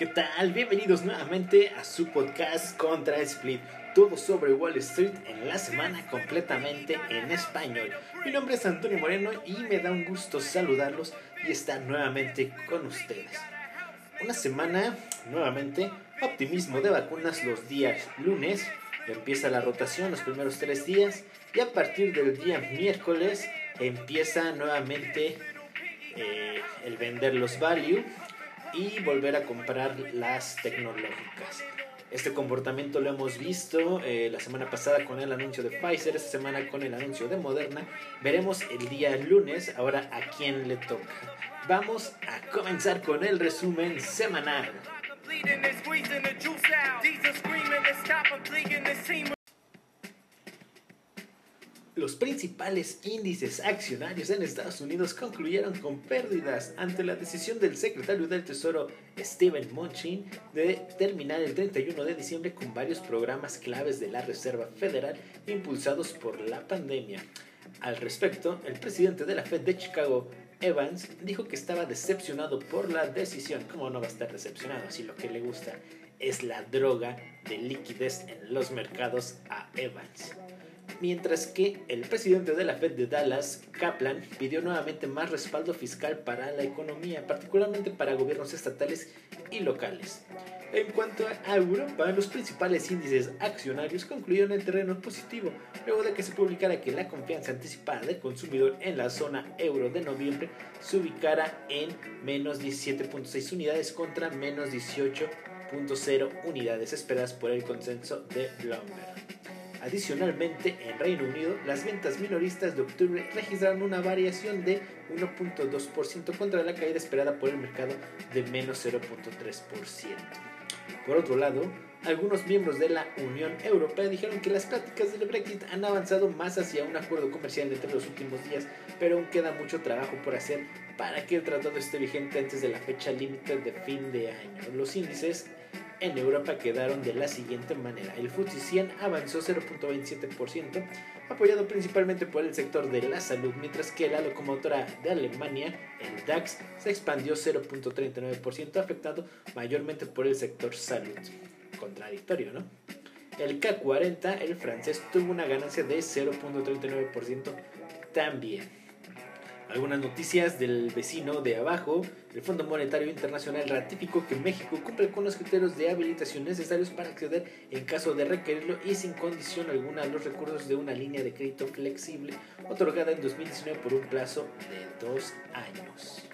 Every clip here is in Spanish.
¿Qué tal? Bienvenidos nuevamente a su podcast Contra Split. Todo sobre Wall Street en la semana completamente en español. Mi nombre es Antonio Moreno y me da un gusto saludarlos y estar nuevamente con ustedes. Una semana, nuevamente, optimismo de vacunas los días lunes. Empieza la rotación los primeros tres días y a partir del día miércoles empieza nuevamente eh, el vender los value y volver a comprar las tecnológicas. Este comportamiento lo hemos visto eh, la semana pasada con el anuncio de Pfizer, esta semana con el anuncio de Moderna. Veremos el día lunes ahora a quién le toca. Vamos a comenzar con el resumen semanal. Los principales índices accionarios en Estados Unidos concluyeron con pérdidas ante la decisión del secretario del Tesoro Steven Mnuchin de terminar el 31 de diciembre con varios programas claves de la Reserva Federal impulsados por la pandemia. Al respecto, el presidente de la Fed de Chicago, Evans, dijo que estaba decepcionado por la decisión. ¿Cómo no va a estar decepcionado si lo que le gusta es la droga de liquidez en los mercados a Evans? Mientras que el presidente de la Fed de Dallas, Kaplan, pidió nuevamente más respaldo fiscal para la economía, particularmente para gobiernos estatales y locales. En cuanto a Europa, los principales índices accionarios concluyeron en terreno positivo, luego de que se publicara que la confianza anticipada del consumidor en la zona euro de noviembre se ubicara en menos 17.6 unidades contra menos 18.0 unidades esperadas por el consenso de Bloomberg. Adicionalmente, en Reino Unido, las ventas minoristas de octubre registraron una variación de 1.2% contra la caída esperada por el mercado de menos 0.3%. Por otro lado, algunos miembros de la Unión Europea dijeron que las pláticas del Brexit han avanzado más hacia un acuerdo comercial entre los últimos días, pero aún queda mucho trabajo por hacer para que el tratado esté vigente antes de la fecha límite de fin de año. Los índices en Europa quedaron de la siguiente manera. El FTSE 100 avanzó 0.27%, apoyado principalmente por el sector de la salud, mientras que la locomotora de Alemania, el DAX, se expandió 0.39%, afectado mayormente por el sector salud. Contradictorio, ¿no? El K40, el francés, tuvo una ganancia de 0.39% también. Algunas noticias del vecino de abajo. El Fondo Monetario Internacional ratificó que México cumple con los criterios de habilitación necesarios para acceder en caso de requerirlo y sin condición alguna a los recursos de una línea de crédito flexible otorgada en 2019 por un plazo de dos años.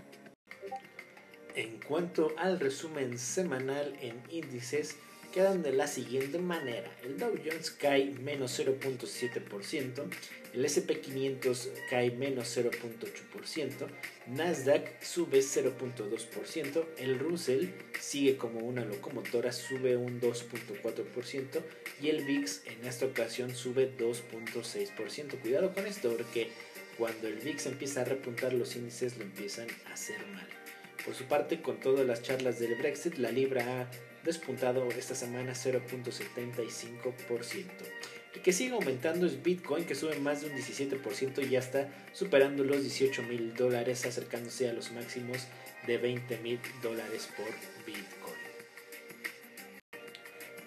En cuanto al resumen semanal en índices, quedan de la siguiente manera. El Dow Jones cae menos 0.7%, el SP500 cae menos 0.8%, Nasdaq sube 0.2%, el Russell sigue como una locomotora, sube un 2.4% y el VIX en esta ocasión sube 2.6%. Cuidado con esto porque cuando el VIX empieza a repuntar los índices lo empiezan a hacer mal. Por su parte, con todas las charlas del Brexit, la libra ha despuntado esta semana 0.75%. El que sigue aumentando es Bitcoin, que sube más de un 17% y ya está superando los 18 mil dólares, acercándose a los máximos de 20 mil dólares por Bitcoin.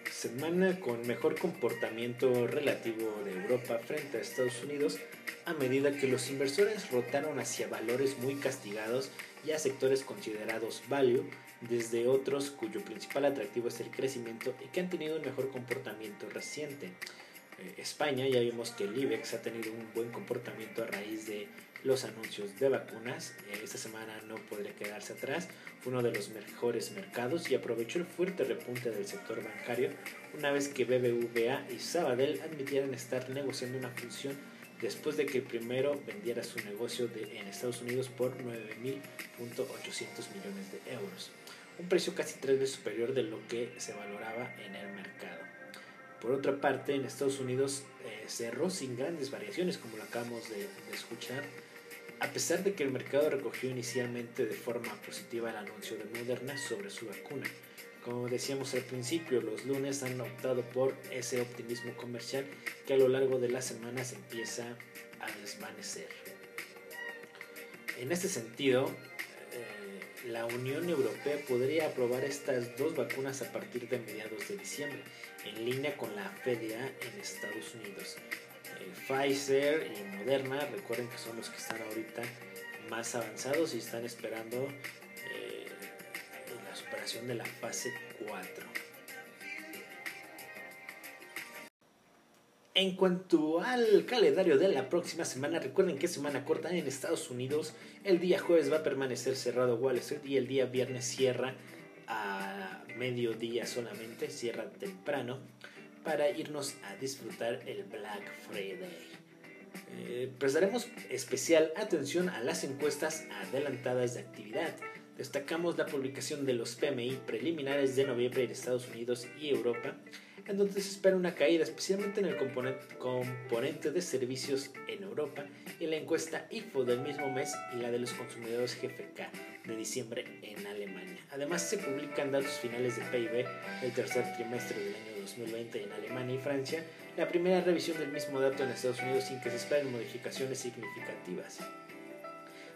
Semana con mejor comportamiento relativo de Europa frente a Estados Unidos a medida que los inversores rotaron hacia valores muy castigados y sectores considerados value, desde otros cuyo principal atractivo es el crecimiento y que han tenido un mejor comportamiento reciente. Eh, España, ya vimos que el IBEX ha tenido un buen comportamiento a raíz de los anuncios de vacunas. Eh, esta semana no podría quedarse atrás. Uno de los mejores mercados y aprovechó el fuerte repunte del sector bancario una vez que BBVA y Sabadell admitieran estar negociando una función después de que primero vendiera su negocio en Estados Unidos por 9.800 millones de euros, un precio casi tres veces superior de lo que se valoraba en el mercado. Por otra parte, en Estados Unidos eh, cerró sin grandes variaciones, como lo acabamos de, de escuchar, a pesar de que el mercado recogió inicialmente de forma positiva el anuncio de Moderna sobre su vacuna. Como decíamos al principio, los lunes han optado por ese optimismo comercial que a lo largo de las semanas empieza a desvanecer. En este sentido, eh, la Unión Europea podría aprobar estas dos vacunas a partir de mediados de diciembre, en línea con la FDA en Estados Unidos. Pfizer y Moderna, recuerden que son los que están ahorita más avanzados y están esperando eh, de la fase 4. En cuanto al calendario de la próxima semana, recuerden que semana corta en Estados Unidos. El día jueves va a permanecer cerrado Wall Street y el día viernes cierra a mediodía solamente, cierra temprano para irnos a disfrutar el Black Friday. Eh, prestaremos especial atención a las encuestas adelantadas de actividad. Destacamos la publicación de los PMI preliminares de noviembre en Estados Unidos y Europa, en donde se espera una caída especialmente en el componente, de servicios en Europa y la encuesta IFO del mismo mes y la de los consumidores GFK de diciembre en Alemania. Además se publican datos finales de PIB del tercer trimestre del año 2020 en Alemania y Francia, la primera revisión del mismo dato en Estados Unidos sin que se esperen modificaciones significativas.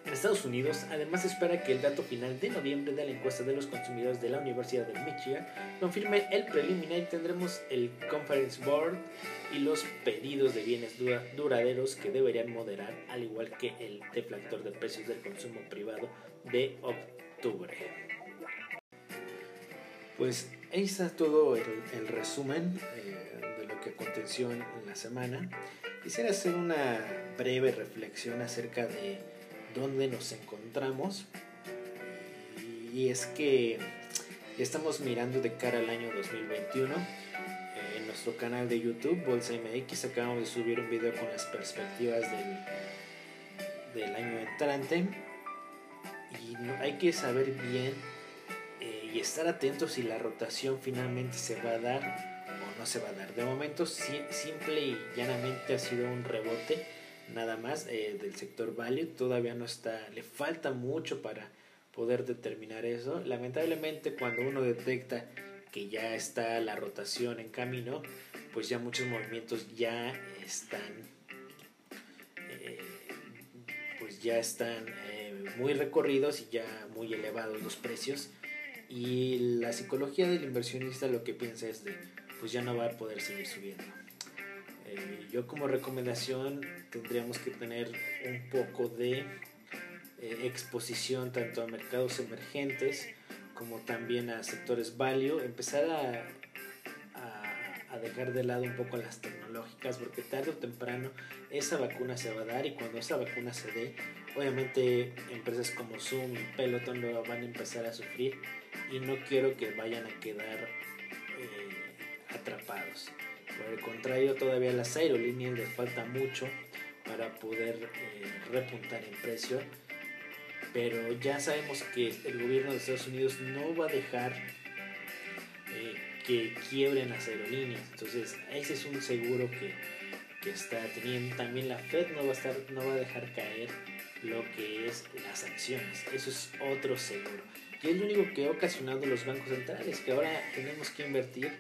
En Estados Unidos, además se espera que el dato final de noviembre de la encuesta de los consumidores de la Universidad de Michigan confirme el preliminar y tendremos el Conference Board y los pedidos de bienes duraderos que deberían moderar, al igual que el deflactor de precios del consumo privado de octubre. Pues ahí está todo el, resumen eh, de lo que aconteció en la semana. Quisiera hacer una breve reflexión acerca de dónde nos encontramos. Y es que estamos mirando de cara al año 2021. En nuestro canal de YouTube, Bolsa MX, acabamos de subir un video con las perspectivas del, del año entrante. Y hay que saber bien eh, y estar atentos si la rotación finalmente se va a dar o no se va a dar. De momento, simple y llanamente ha sido un rebote nada más eh, del sector value. Todavía no está, le falta mucho para poder determinar eso. Lamentablemente cuando uno detecta que ya está la rotación en camino, pues ya muchos movimientos ya están, eh, pues ya están eh, muy recorridos y ya muy elevados los precios. Y la psicología del inversionista lo que piensa es de, pues ya no va a poder seguir subiendo. Eh, yo como recomendación tendríamos que tener un poco de eh, exposición tanto a mercados emergentes como también a sectores value, empezar a, dejar de lado un poco las tecnológicas porque tarde o temprano esa vacuna se va a dar y cuando esa vacuna se dé, obviamente empresas como Zoom y Peloton lo van a empezar a sufrir y no quiero que vayan a quedar eh, atrapados. Por el contrario, todavía las aerolíneas les falta mucho para poder eh, repuntar en precio. Pero ya sabemos que el gobierno de Estados Unidos no va a dejar eh, que quiebren las aerolíneas. Entonces, ese es un seguro que, que está teniendo. También la Fed no va, a estar, no va a dejar caer lo que es las acciones. Eso es otro seguro. Y es lo único que ha ocasionado los bancos centrales, que ahora tenemos que invertir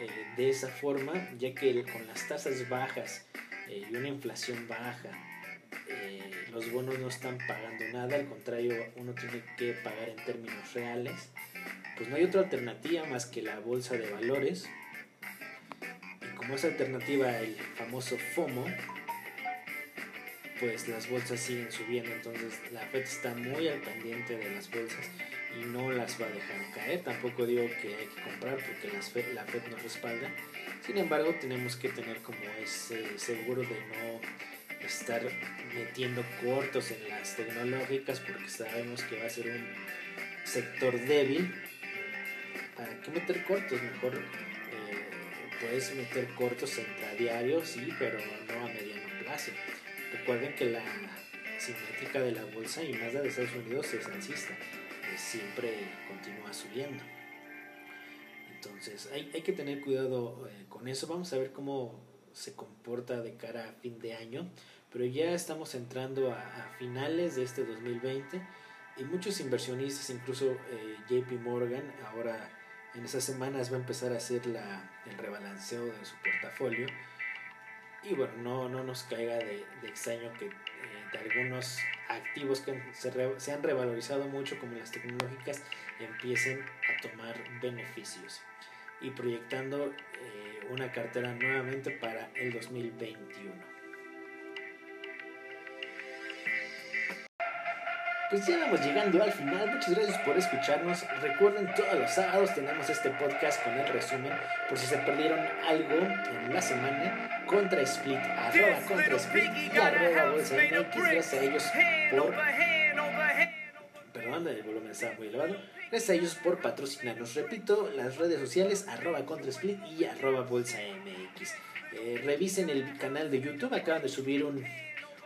eh, de esa forma, ya que con las tasas bajas eh, y una inflación baja, eh, los bonos no están pagando nada, al contrario, uno tiene que pagar en términos reales, pues no hay otra alternativa más que la bolsa de valores. Y como es alternativa el famoso FOMO, pues las bolsas siguen subiendo, entonces la FED está muy al pendiente de las bolsas y no las va a dejar caer. Tampoco digo que hay que comprar porque las la FED nos respalda. Sin embargo, tenemos que tener como ese seguro de no estar metiendo cortos en las tecnológicas porque sabemos que va a ser un sector débil. ¿Para qué meter cortos? Mejor eh, puedes meter cortos intradiarios, sí, pero no a mediano plazo. Recuerden que la simétrica de la bolsa y más la de Estados Unidos es alcista siempre continúa subiendo. Entonces hay, hay que tener cuidado eh, con eso. Vamos a ver cómo se comporta de cara a fin de año. Pero ya estamos entrando a, finales de este 2020 y muchos inversionistas, incluso eh, JP Morgan, ahora en esas semanas va a empezar a hacer la, el rebalanceo de su portafolio. Y bueno, no, no nos caiga de, de extraño que eh, de algunos activos que se, han revalorizado mucho, como las tecnológicas, empiecen a tomar beneficios y proyectando eh, una cartera nuevamente para el 2021. Pues ya vamos llegando al final. Muchas gracias por escucharnos. Recuerden, todos los sábados tenemos este podcast con el resumen. Por si se perdieron algo en la semana, contra Split, arroba contra Split y arroba bolsa MX. Gracias a ellos por. Perdón, el volumen estaba muy elevado. Gracias a ellos por patrocinarnos. Repito, las redes sociales, arroba contra Split y arroba bolsa MX. Eh, revisen el canal de YouTube. Acaban de subir un,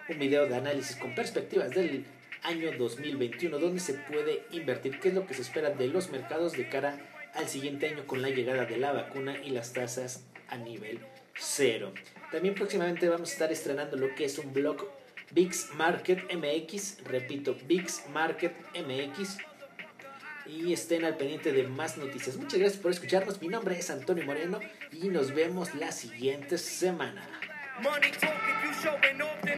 un video de análisis con perspectivas del año 2021, donde se puede invertir, qué es lo que se espera de los mercados de cara al siguiente año con la llegada de la vacuna y las tasas a nivel cero. También próximamente vamos a estar estrenando lo que es un blog VIX Market MX, repito, VIX Market MX. Y estén al pendiente de más noticias. Muchas gracias por escucharnos. Mi nombre es Antonio Moreno y nos vemos la siguiente semana.